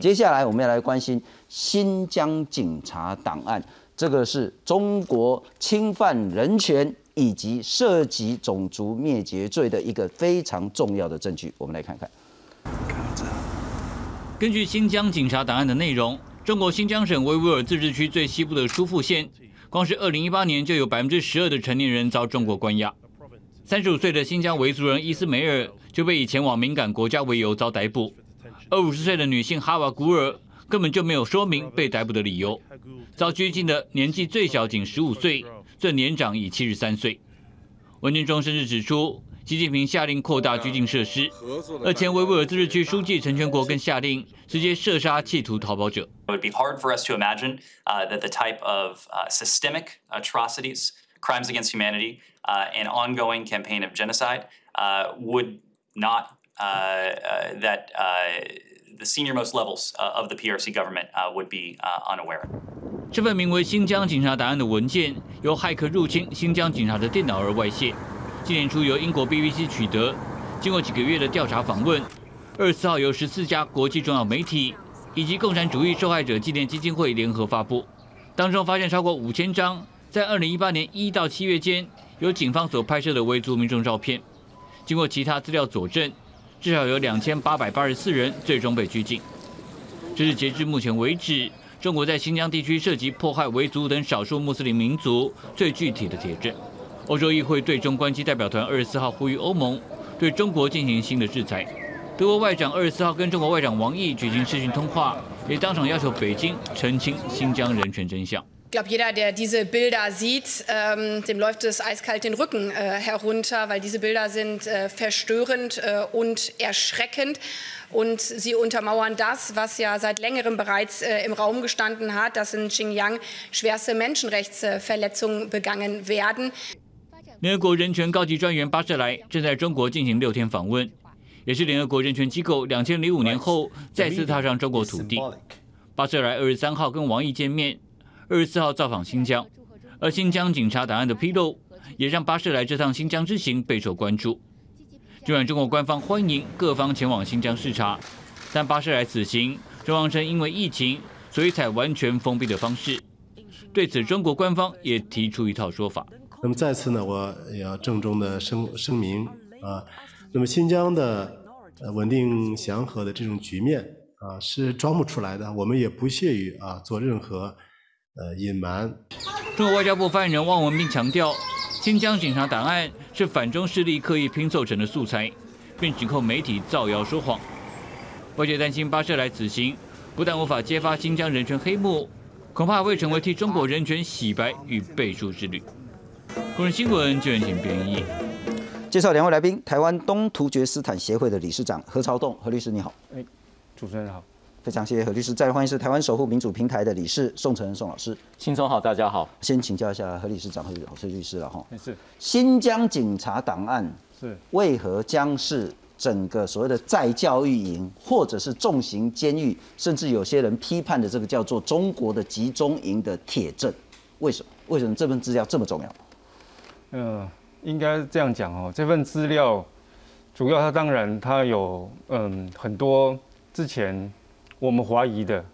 接下来我们要来关心新疆警察档案，这个是中国侵犯人权以及涉及种族灭绝罪的一个非常重要的证据。我们来看看。根据新疆警察档案的内容，中国新疆省维吾尔自治区最西部的疏附县，光是2018年就有百分之十二的成年人遭中国关押。三十五岁的新疆维族人伊斯梅尔就被以前往敏感国家为由遭逮捕，而五十岁的女性哈瓦古尔根本就没有说明被逮捕的理由，遭拘禁的年纪最小仅十五岁，最年长已七十三岁。文件中甚至指出，习近平下令扩大拘禁设施，而前维吾尔自治区书记陈全国更下令直接射杀企图逃跑者。It would be hard for us to imagine that the type of systemic atrocities, crimes against humanity. Uh, an ongoing campaign of genocide uh, would not that the senior most levels of the PRC government would be unaware. 这份名为《新疆警察档案》的文件，由骇客入侵新疆警察的电脑而外泄。今年初由英国 BBC 取得，经过几个月的调查访问，二十四号由十四家国际重要媒体以及共产主义受害者纪念基金会联合发布，当中发现超过五千张在二零一八年一到七月间。由警方所拍摄的维族民众照片，经过其他资料佐证，至少有两千八百八十四人最终被拘禁。这是截至目前为止，中国在新疆地区涉及迫害维族等少数穆斯林民族最具体的铁证。欧洲议会对中关系代表团二十四号呼吁欧盟对中国进行新的制裁。德国外长二十四号跟中国外长王毅举行视讯通话，也当场要求北京澄清新疆人权真相。Ich glaube, jeder, der diese Bilder sieht, ähm, dem läuft es eiskalt den Rücken äh, herunter, weil diese Bilder sind äh, verstörend äh, und erschreckend. Und sie untermauern das, was ja seit längerem bereits äh, im Raum gestanden hat, dass in Xinjiang schwerste Menschenrechtsverletzungen begangen werden. 联合国人权高级专员巴舍莱正在中国进行六天访问，也是联合国人权机构两千零五年后再次踏上中国土地。巴舍莱二十三号跟王毅见面。 二十四号造访新疆，而新疆警察档案的披露，也让巴士来这趟新疆之行备受关注。尽管中国官方欢迎各方前往新疆视察，但巴士来此行，中央称因为疫情，所以采完全封闭的方式。对此，中国官方也提出一套说法。那么再次呢，我也要郑重的声声明啊，那么新疆的稳定祥和的这种局面啊，是装不出来的。我们也不屑于啊做任何。呃，隐瞒。中国外交部发言人汪文斌强调，新疆警察档案是反中势力刻意拼凑成的素材，并指控媒体造谣说谎。外界担心巴舍莱此行不但无法揭发新疆人权黑幕，恐怕会成为替中国人权洗白与背书之旅。工人新闻就请编译。介绍两位来宾：台湾东突厥斯坦协会的理事长何朝栋，何律师你好。哎，主持人好。非常谢谢何律师，再来欢迎是台湾守护民主平台的理事宋承恩宋老师。轻松好，大家好。先请教一下何理事长和何律师了哈。是。新疆警察档案是为何将是整个所谓的再教育营，或者是重型监狱，甚至有些人批判的这个叫做中国的集中营的铁证？为什么？为什么这份资料这么重要？嗯，应该这样讲哦。这份资料主要它当然它有嗯很多之前。我们怀疑的，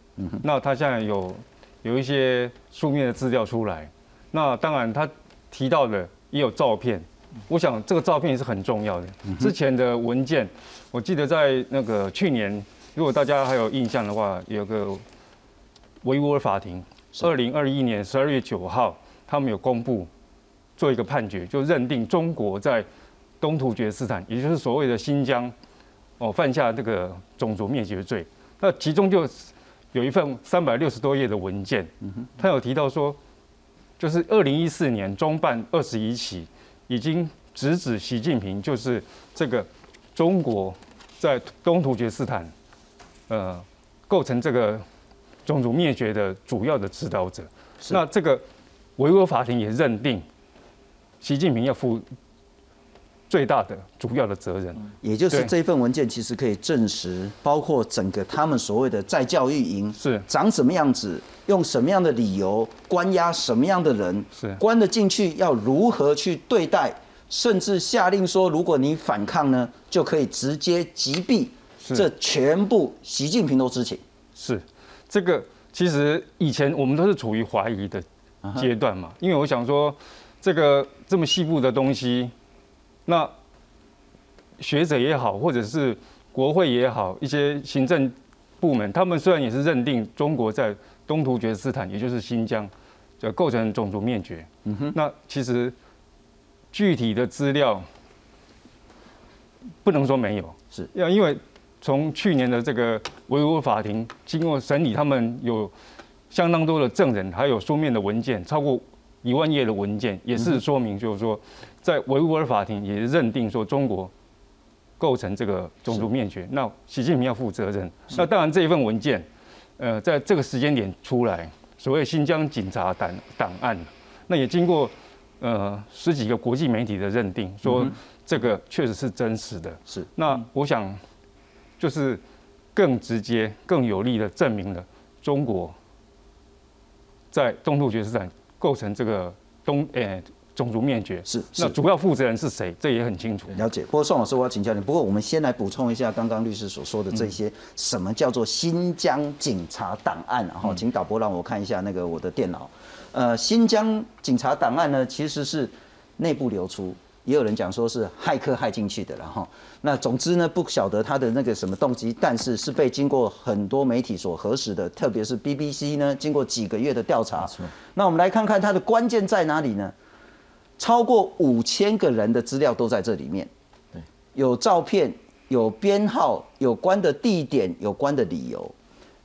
那他现在有有一些书面的资料出来，那当然他提到的也有照片，我想这个照片也是很重要的。之前的文件，我记得在那个去年，如果大家还有印象的话，有个维吾尔法庭，二零二一年十二月九号，他们有公布做一个判决，就认定中国在东突厥斯坦，也就是所谓的新疆，哦犯下这个种族灭绝罪。那其中就有一份三百六十多页的文件，他有提到说，就是二零一四年中办二十一起，已经直指习近平就是这个中国在东突厥斯坦，呃，构成这个种族灭绝的主要的指导者。那这个维吾尔法庭也认定，习近平要负。最大的主要的责任，也就是这份文件其实可以证实，包括整个他们所谓的在教育营是。长什么样子，用什么样的理由关押什么样的人，是。关了进去要如何去对待，甚至下令说，如果你反抗呢，就可以直接击毙。这全部习近平都知情。是，这个其实以前我们都是处于怀疑的阶段嘛，因为我想说，这个这么细部的东西，那学者也好，或者是国会也好，一些行政部门，他们虽然也是认定中国在东突厥斯坦，也就是新疆，就构成种族灭绝。嗯哼，那其实具体的资料不能说没有，是。要因为从去年的这个维吾尔法庭经过审理，他们有相当多的证人，还有书面的文件，超过一万页的文件，也是说明就是说，在维吾尔法庭也认定说中国构成这个种族灭绝，那习近平要负责任。那当然这一份文件，呃，在这个时间点出来，所谓新疆警察档档案，那也经过呃十几个国际媒体的认定，说这个确实是真实的。是那我想，就是更直接、更有力的证明了中国在东突厥斯坦构成这个东诶、种族灭绝。是是那主要负责人是谁？这也很清楚。了解。不过宋老师，我要请教你。不过我们先来补充一下刚刚律师所说的这些，什么叫做新疆警察档案？然后请导播让我看一下那个我的电脑。呃，新疆警察档案呢，其实是内部流出，也有人讲说是骇客骇进去的，然后那总之呢，不晓得他的那个什么动机，但是是被经过很多媒体所核实的，特别是 BBC 呢，经过几个月的调查。那我们来看看它的关键在哪里呢？超过五千个人的资料都在这里面，有照片、有编号、有关的地点、有关的理由。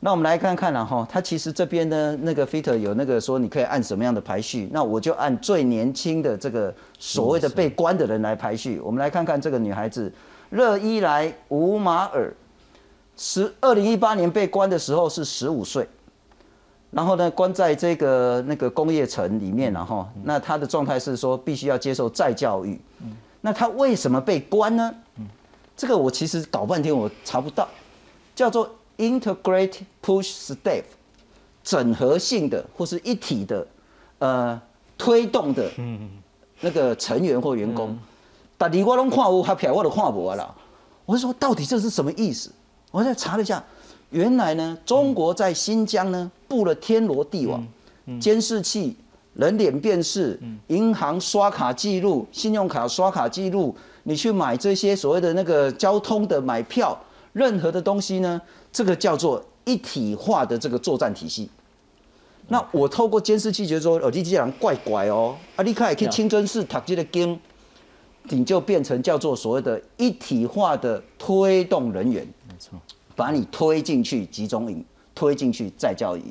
那我们来看看了哈，它其实这边呢，那个 Fitter 有那个说你可以按什么样的排序，那我就按最年轻的这个所谓的被关的人来排序。我们来看看这个女孩子热依莱吴马尔，十二零一八年被关的时候是十五岁。然后呢，关在这个那个工业城里面然后那他的状态是说必须要接受再教育。那他为什么被关呢？这个我其实搞半天我查不到，叫做 integrate push staff，整合性的或是一体的，呃，推动的，那个成员或员工。但你我拢看有，他票我都看无啦。我就说到底这是什么意思？我在查了一下。原来呢，中国在新疆呢布了天罗地网，监视器、人脸辨识、银行刷卡记录、信用卡刷卡记录，你去买这些所谓的那个交通的买票，任何的东西呢，这个叫做一体化的这个作战体系。那我透过监视器觉得说，哦，你这人怪怪哦，啊，你可以去清真寺读这个经，你就变成叫做所谓的一体化的推动人员。没错。把你推进去集中营，推进去再教育，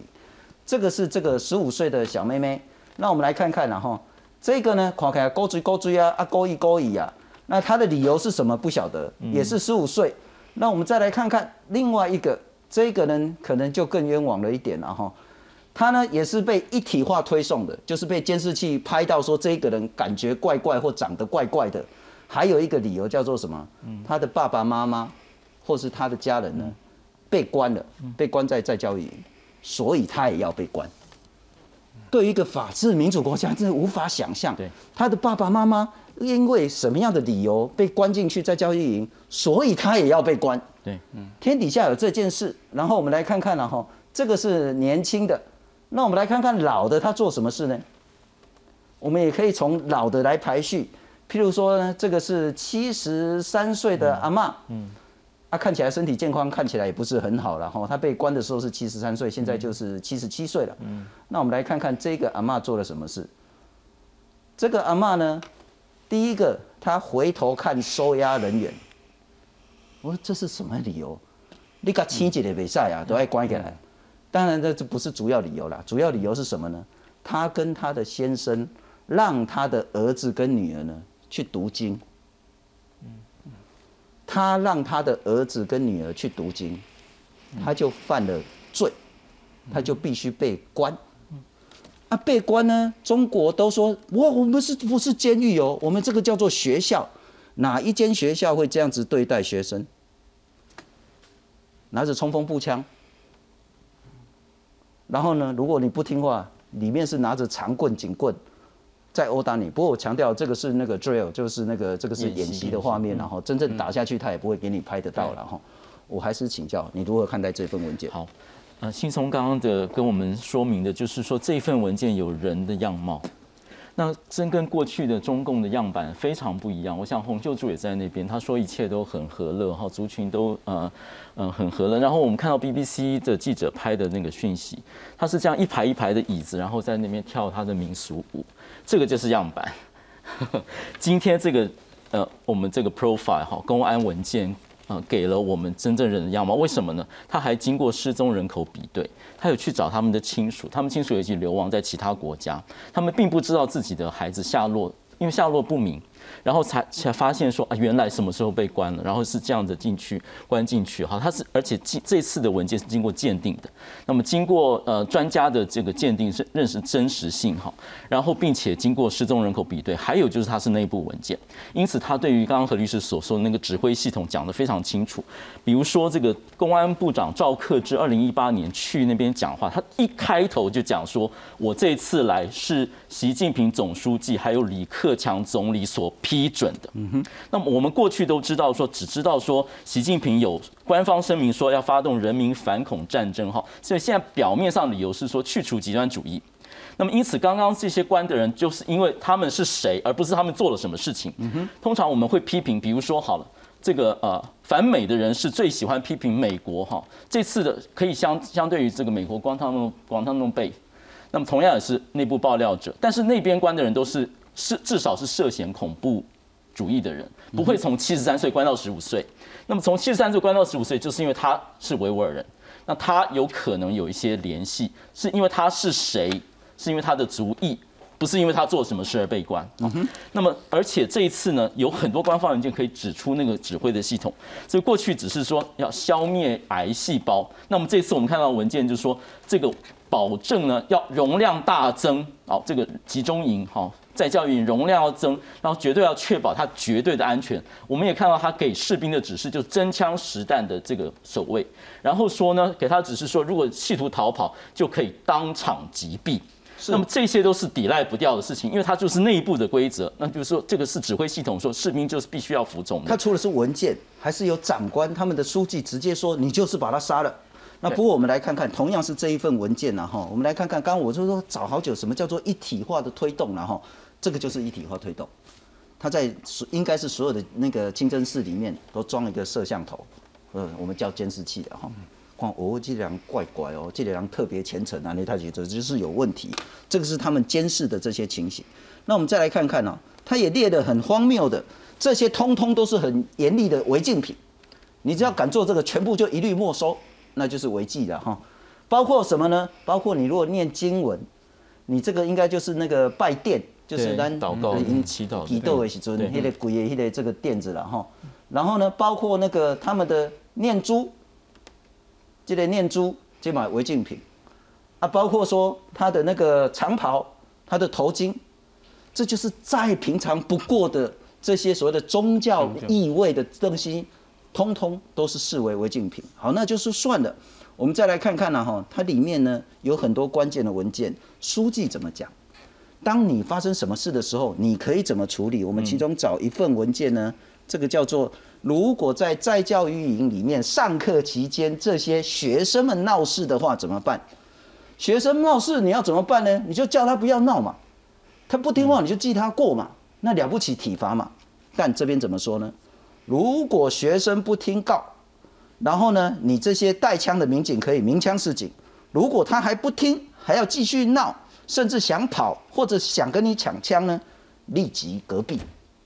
这个是这个十五岁的小妹妹。那我们来看看，然后这个呢，看勾追勾追啊，啊勾一勾一啊。那她的理由是什么？不晓得，也是十五岁。那我们再来看看另外一个，这个呢可能就更冤枉了一点了哈。他呢也是被一体化推送的，就是被监视器拍到说这个人感觉怪怪或长得怪怪的。还有一个理由叫做什么？他的爸爸妈妈。或是他的家人呢，被关了，被关在在教育营，所以他也要被关。对于一个法治民主国家，真的无法想象。对，他的爸爸妈妈因为什么样的理由被关进去在教育营，所以他也要被关。对，嗯，天底下有这件事。然后我们来看看了哈，这个是年轻的，那我们来看看老的他做什么事呢？我们也可以从老的来排序，譬如说呢，这个是七十三岁的阿妈，嗯。他看起来身体健康，看起来也不是很好了哈。他被关的时候是七十三岁，现在就是七十七岁了。嗯，那我们来看看这个阿妈做了什么事。这个阿妈呢，第一个，他回头看收押人员。我说这是什么理由？你个亲戚的比赛啊，都要关起来。当然，这这不是主要理由啦。主要理由是什么呢？他跟他的先生让他的儿子跟女儿呢去读经。他让他的儿子跟女儿去读经，他就犯了罪，他就必须被关。啊，被关呢？中国都说，我我们是不是监狱哦？我们这个叫做学校。哪一间学校会这样子对待学生？拿着冲锋步枪，然后呢，如果你不听话，里面是拿着长棍、警棍。在殴打你，不过我强调这个是那个 drill，就是那个这个是演习的画面，然后真正打下去他也不会给你拍得到了哈。我还是请教你如何看待这份文件？好，呃，信松刚刚的跟我们说明的，就是说这份文件有人的样貌，那真跟过去的中共的样板非常不一样。我想洪秀柱也在那边，他说一切都很和乐哈，族群都呃呃很和乐。然后我们看到 BBC 的记者拍的那个讯息，他是这样一排一排的椅子，然后在那边跳他的民俗舞，这个就是样板。今天这个呃，我们这个 profile 哈，公安文件。呃，给了我们真正人的样貌，为什么呢？他还经过失踪人口比对，他有去找他们的亲属，他们亲属已经流亡在其他国家，他们并不知道自己的孩子下落，因为下落不明。然后才才发现说啊，原来什么时候被关了，然后是这样子进去关进去哈，他是而且这这次的文件是经过鉴定的，那么经过呃专家的这个鉴定是认识真实性哈，然后并且经过失踪人口比对，还有就是它是内部文件，因此他对于刚刚何律师所说的那个指挥系统讲得非常清楚，比如说这个公安部长赵克志二零一八年去那边讲话，他一开头就讲说，我这次来是习近平总书记还有李克强总理所。批准的，嗯哼。那么我们过去都知道说，只知道说习近平有官方声明说要发动人民反恐战争哈，所以现在表面上理由是说去除极端主义。那么因此，刚刚这些官的人就是因为他们是谁，而不是他们做了什么事情。嗯哼。通常我们会批评，比如说好了，这个呃反美的人是最喜欢批评美国哈。这次的可以相相对于这个美国光他们广他们被，那么同样也是内部爆料者，但是那边关的人都是。是至少是涉嫌恐怖主义的人，不会从七十三岁关到十五岁。那么从七十三岁关到十五岁，就是因为他是维吾尔人，那他有可能有一些联系，是因为他是谁？是因为他的族裔，不是因为他做什么事而被关。嗯哼。那么而且这一次呢，有很多官方文件可以指出那个指挥的系统。所以过去只是说要消灭癌细胞，那么这次我们看到文件就是说这个保证呢要容量大增，哦，这个集中营哈。在教育容量要增，然后绝对要确保它绝对的安全。我们也看到他给士兵的指示，就真枪实弹的这个守卫。然后说呢，给他指示说，如果企图逃跑，就可以当场击毙。那么这些都是抵赖不掉的事情，因为它就是内部的规则。那就是说，这个是指挥系统说，士兵就是必须要服从。他除了是文件，还是有长官他们的书记直接说，你就是把他杀了。那不过我们来看看，同样是这一份文件呢，哈，我们来看看，刚刚我就说找好久，什么叫做一体化的推动了哈。这个就是一体化推动，它在所应该是所有的那个清真寺里面都装一个摄像头，呃，我们叫监视器的哈。况哦，这两怪怪哦，这两特别虔诚啊，那他觉得就是有问题。这个是他们监视的这些情形。那我们再来看看呢，他也列的很荒谬的，这些通通都是很严厉的违禁品。你只要敢做这个，全部就一律没收，那就是违纪的哈。包括什么呢？包括你如果念经文，你这个应该就是那个拜殿。就是咱祷告、祈祷、祈祷的时阵，迄个鬼的迄个这个垫子了哈。然后呢，包括那个他们的念珠，这个念珠这买违禁品啊，包括说他的那个长袍、他的头巾，这就是再平常不过的这些所谓的宗教意味的东西，通通都是视为违禁品。好，那就是算了。我们再来看看呢哈，它里面呢有很多关键的文件，书记怎么讲？当你发生什么事的时候，你可以怎么处理？我们其中找一份文件呢？这个叫做：如果在在教育营里面上课期间，这些学生们闹事的话怎么办？学生闹事你要怎么办呢？你就叫他不要闹嘛，他不听话你就记他过嘛，那了不起体罚嘛。但这边怎么说呢？如果学生不听告，然后呢，你这些带枪的民警可以鸣枪示警。如果他还不听，还要继续闹。甚至想跑或者想跟你抢枪呢，立即隔壁。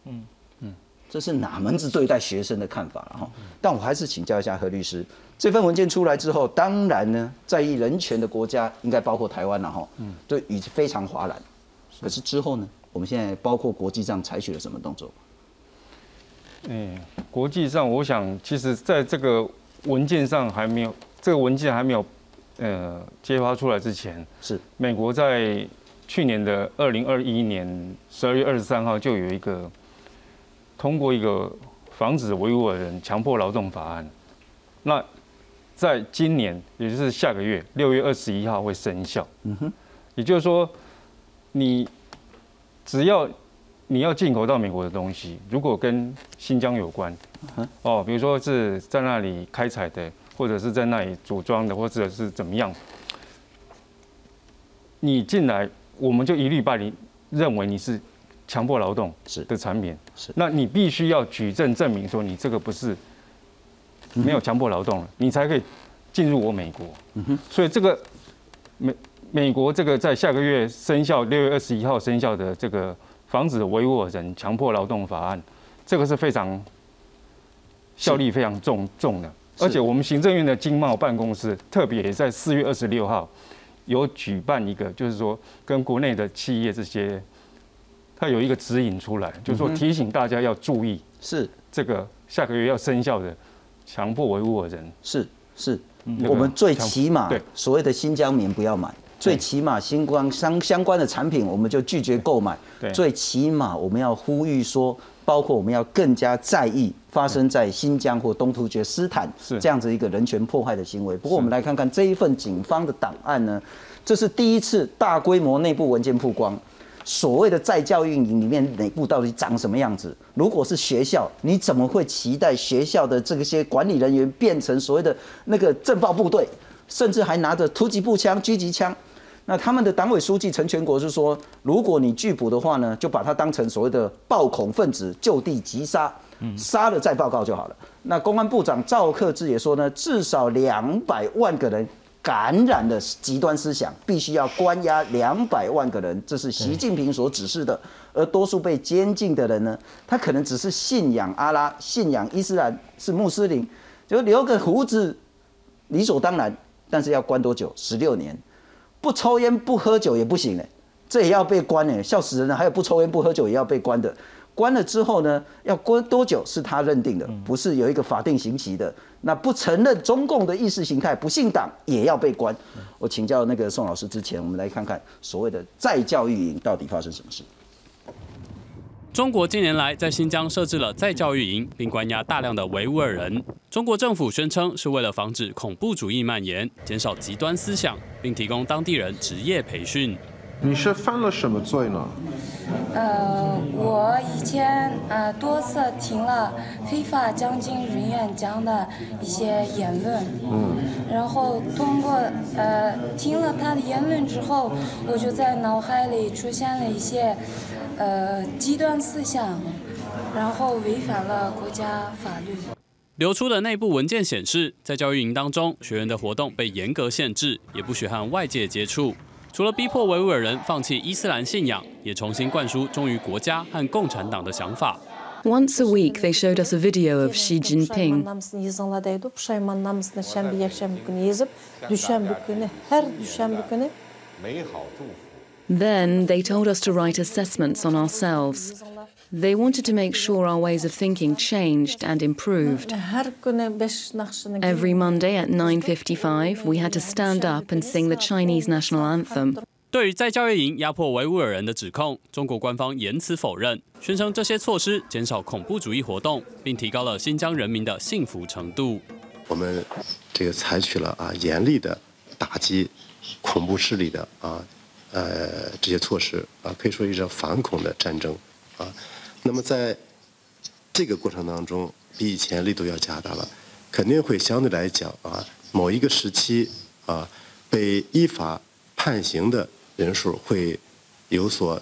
嗯嗯，这是哪门子对待学生的看法了哈？但我还是请教一下何律师，这份文件出来之后，当然呢，在意人权的国家应该包括台湾了哈。嗯，对，已经非常哗然。可是之后呢，我们现在包括国际上采取了什么动作？嗯，国际上，我想其实在这个文件上还没有，这个文件还没有。呃，揭发出来之前，是美国在去年的二零二一年十二月二十三号就有一个通过一个防止维吾尔人强迫劳动法案。那在今年，也就是下个月六月二十一号会生效。嗯哼，也就是说，你只要你要进口到美国的东西，如果跟新疆有关，哦，比如说是在那里开采的。或者是在那里组装的，或者是怎么样，你进来，我们就一律把你认为你是强迫劳动是的产品，是那你必须要举证证明说你这个不是没有强迫劳动了，你才可以进入我美国。所以这个美美国这个在下个月生效，六月二十一号生效的这个防止维吾尔人强迫劳动法案，这个是非常效力非常重重的。而且我们行政院的经贸办公室特别也在四月二十六号有举办一个，就是说跟国内的企业这些，它有一个指引出来，就是说提醒大家要注意是。这个下个月要生效的强迫维吾尔人。是是，我们最起码所谓的新疆棉不要买，最起码新冠相相关的产品我们就拒绝购买。对。最起码我们要呼吁说，包括我们要更加在意发生在新疆或东突厥斯坦这样子一个人权破坏的行为。不过我们来看看这一份警方的档案呢，这是第一次大规模内部文件曝光。所谓的在教运营里面内部到底长什么样子？如果是学校，你怎么会期待学校的这些管理人员变成所谓的那个政报部队，甚至还拿着突击步枪、狙击枪？那他们的党委书记陈全国是说，如果你拒捕的话呢，就把他当成所谓的暴恐分子，就地击杀，杀了再报告就好了。那公安部长赵克志也说呢，至少两百万个人感染了极端思想，必须要关押两百万个人，这是习近平所指示的。而多数被监禁的人呢，他可能只是信仰阿拉、信仰伊斯兰，是穆斯林，就留个胡子理所当然，但是要关多久？十六年。不抽烟不喝酒也不行哎，这也要被关哎，笑死人了。还有不抽烟不喝酒也要被关的，关了之后呢，要关多久是他认定的，不是有一个法定刑期的。那不承认中共的意识形态，不信党也要被关。我请教那个宋老师之前，我们来看看所谓的再教育营到底发生什么事。中国近年来在新疆设置了再教育营，并关押大量的维吾尔人。中国政府宣称是为了防止恐怖主义蔓延，减少极端思想，并提供当地人职业培训。你是犯了什么罪呢？呃，我以前呃多次听了非法将军人员讲的一些言论，嗯，然后通过呃听了他的言论之后，我就在脑海里出现了一些呃极端思想，然后违反了国家法律。流出的内部文件显示，在教育营当中，学员的活动被严格限制，也不许和外界接触。除了逼迫维吾尔人放弃伊斯兰信仰，也重新灌输忠于国家和共产党的想法。Once a week, they showed us a video of Xi Jinping. Namısını yazanlar deydi. Puşayman namısını şembe yakşembe günü yazıp düşembe günü her düşembe günü 美好祝福。 Then they told us to write assessments on ourselves. They wanted to make sure our ways of thinking changed and improved. her günü beş nakşını Every Monday at 9:55, we had to stand up and sing the Chinese national anthem. 对于在教育营压迫维吾尔人的指控，中国官方严词否认，宣称这些措施减少恐怖主义活动，并提高了新疆人民的幸福程度。我们这个采取了啊严厉的打击恐怖势力的啊 呃这些措施啊，可以说一场反恐的战争啊。那么在这个过程当中，比以前力度要加大了，肯定会相对来讲啊，某一个时期啊被依法判刑的人数会有所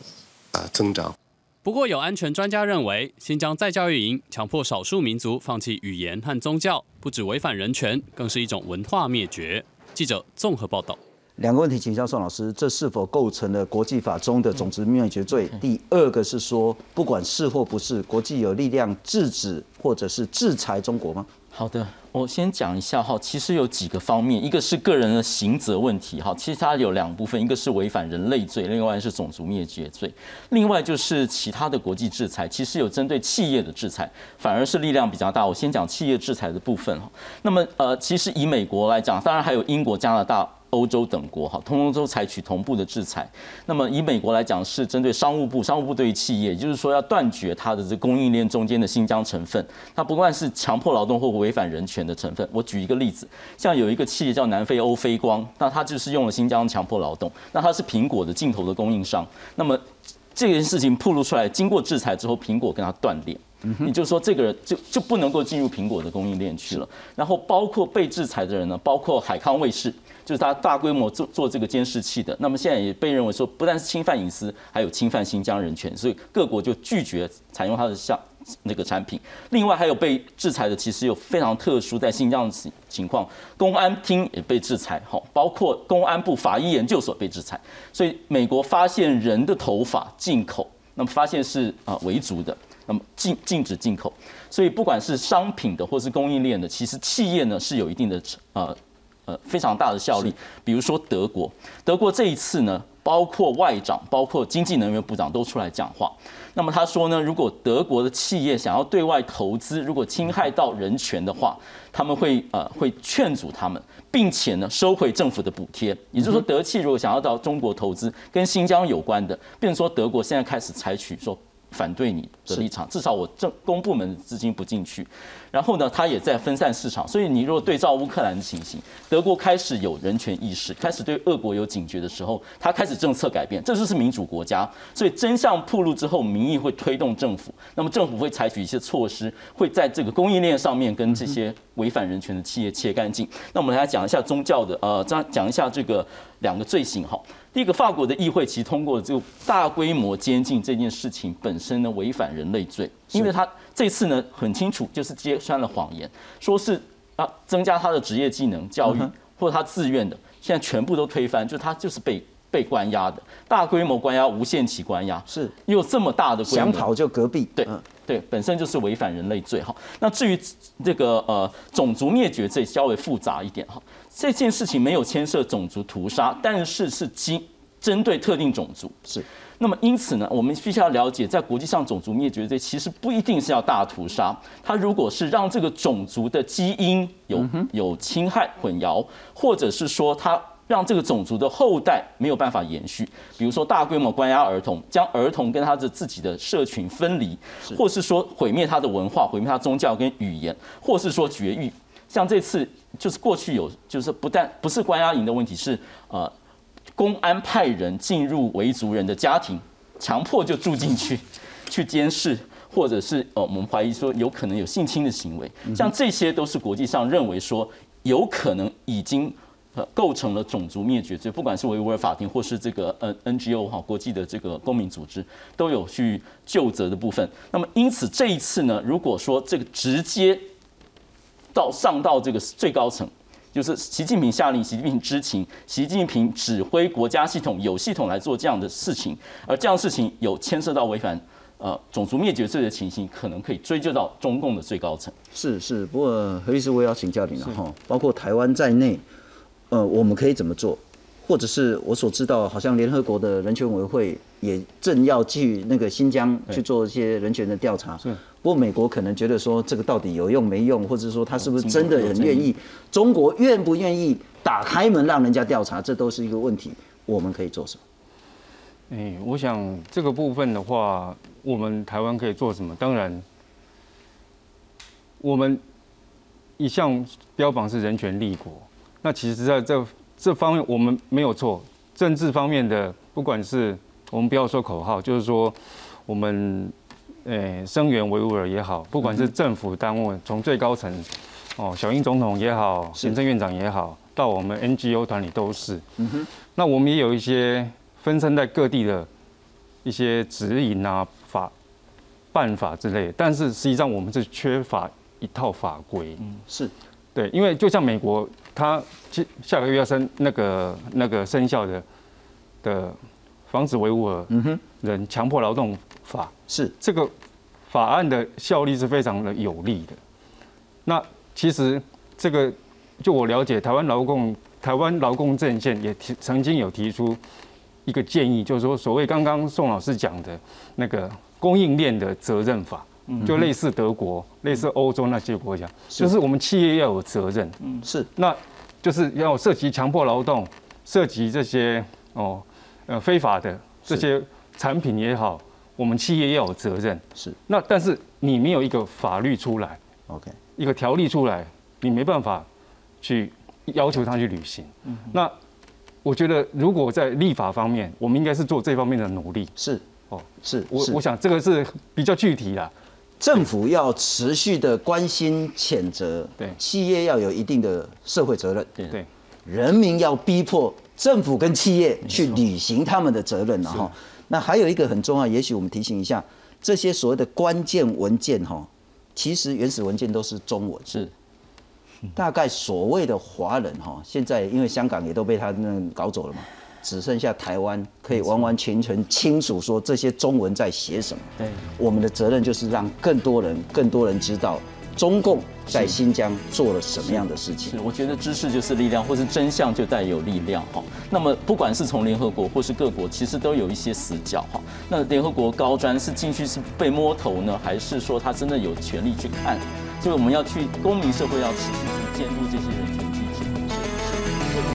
啊增长。不过，有安全专家认为，新疆再教育营强迫少数民族放弃语言和宗教，不止违反人权，更是一种文化灭绝。记者综合报道。两个问题，请教宋老师，这是否构成了国际法中的种族灭绝罪？第二个是说，不管是或不是，国际有力量制止或者是制裁中国吗？好的，我先讲一下哈，其实有几个方面，一个是个人的刑责问题哈，其实它有两部分，一个是违反人类罪，另外是种族灭绝罪，另外就是其他的国际制裁，其实有针对企业的制裁，反而是力量比较大。我先讲企业制裁的部分哈，那么呃，其实以美国来讲，当然还有英国、加拿大。欧洲等国哈，通通都采取同步的制裁。那么以美国来讲，是针对商务部，商务部对于企业，也就是说要断绝它的这供应链中间的新疆成分。它不管是强迫劳动或违反人权的成分。我举一个例子，像有一个企业叫南非欧菲光，那它就是用了新疆强迫劳动。那它是苹果的镜头的供应商。那么这件事情暴露出来，经过制裁之后，苹果跟它断联。也就是说，这个人就就不能够进入苹果的供应链去了。然后包括被制裁的人呢，包括海康卫视，就是他大规模做做这个监视器的。那么现在也被认为说，不但是侵犯隐私，还有侵犯新疆人权，所以各国就拒绝采用他的像那个产品。另外还有被制裁的，其实有非常特殊在新疆的情情况，公安厅也被制裁，哈，包括公安部法医研究所被制裁。所以美国发现人的头发进口，那么发现是啊维族的。那么禁禁止进口，所以不管是商品的或是供应链的，其实企业呢是有一定的呃呃非常大的效力。比如说德国，德国这一次呢，包括外长、包括经济能源部长都出来讲话。那么他说呢，如果德国的企业想要对外投资，如果侵害到人权的话，他们会呃会劝阻他们，并且呢收回政府的补贴。也就是说，德企如果想要到中国投资，跟新疆有关的，变成说德国现在开始采取说。反对你的立场，至少我政公部门资金不进去，然后呢，他也在分散市场。所以你如果对照乌克兰的情形，德国开始有人权意识，开始对俄国有警觉的时候，他开始政策改变，这就是民主国家。所以真相暴露之后，民意会推动政府，那么政府会采取一些措施，会在这个供应链上面跟这些违反人权的企业切干净。那我们来讲一下宗教的，呃，讲讲一下这个两个罪行哈。第一个，法国的议会其实通过这个大规模监禁这件事情本身呢违反人类罪，因为他这次呢很清楚就是揭穿了谎言，说是啊增加他的职业技能教育或者他自愿的，现在全部都推翻，就是他就是被被关押的，大规模关押、无限期关押，是。又这么大的规模，想跑就隔壁，对对，本身就是违反人类罪哈。那至于这个呃种族灭绝罪稍微复杂一点哈。这件事情没有牵涉种族屠杀，但是是基针对特定种族。是。那么因此呢，我们必须要了解，在国际上种族灭绝罪其实不一定是要大屠杀，它如果是让这个种族的基因有有侵害混淆，或者是说它让这个种族的后代没有办法延续，比如说大规模关押儿童，将儿童跟他的自己的社群分离，或是说毁灭他的文化、毁灭他宗教跟语言，或是说绝育。像这次就是过去有，就是不但不是关押营的问题，是呃，公安派人进入维族人的家庭，强迫就住进去，去监视，或者是呃，我们怀疑说有可能有性侵的行为，像这些都是国际上认为说有可能已经呃构成了种族灭绝罪，不管是维吾尔法庭或是这个呃 NGO 哈国际的这个公民组织都有去就责的部分。那么因此这一次呢，如果说这个直接到上到这个最高层，就是习近平下令，习近平知情，习近平指挥国家系统有系统来做这样的事情，而这样事情有牵涉到违反呃种族灭绝罪的情形，可能可以追究到中共的最高层。是是，不过何律师我也要请教您了哈，包括台湾在内，呃，我们可以怎么做？或者是我所知道，好像联合国的人权委员会也正要去那个新疆去做一些人权的调查。不过美国可能觉得说这个到底有用没用，或者说他是不是真的很愿意？中国愿不愿意打开门让人家调查，这都是一个问题。我们可以做什么？哎，我想这个部分的话，我们台湾可以做什么？当然，我们一向标榜是人权立国，那其实在这。这方面我们没有错，政治方面的，不管是我们不要说口号，就是说我们诶声援维吾尔也好，不管是政府单位，从最高层哦，小英总统也好，行政院长也好，到我们 NGO 团里都是。嗯哼。那我们也有一些分散在各地的一些指引啊、法办法之类，但是实际上我们是缺乏一套法规。嗯，是。对，因为就像美国，它下下个月要生那个那个生效的的防止维吾尔人强迫劳动法，是这个法案的效力是非常的有利的。那其实这个就我了解，台湾劳工台湾劳工阵线也提曾经有提出一个建议，就是说所谓刚刚宋老师讲的那个供应链的责任法。就类似德国、类似欧洲那些国家，就是我们企业要有责任。嗯，是，那就是要涉及强迫劳动、涉及这些哦呃非法的这些产品也好，我们企业要有责任。是，那但是你没有一个法律出来，OK，一个条例出来，你没办法去要求他去履行。嗯，那我觉得如果在立法方面，我们应该是做这方面的努力。是，哦，是我我想这个是比较具体的。政府要持续的关心谴责，对。企业要有一定的社会责任，对。对，人民要逼迫政府跟企业去履行他们的责任了哈。那还有一个很重要，也许我们提醒一下，这些所谓的关键文件哈，其实原始文件都是中文，是。大概所谓的华人哈，现在因为香港也都被他那搞走了嘛，只剩下台湾可以完完全全清楚说这些中文在写什么。对，我们的责任就是让更多人、更多人知道中共在新疆做了什么样的事情。是，我觉得知识就是力量，或是真相就带有力量哈。那么不管是从联合国或是各国，其实都有一些死角哈。那联合国高专是进去是被摸头呢，还是说他真的有权利去看？所以我们要去公民社会要持续去监督这些人权。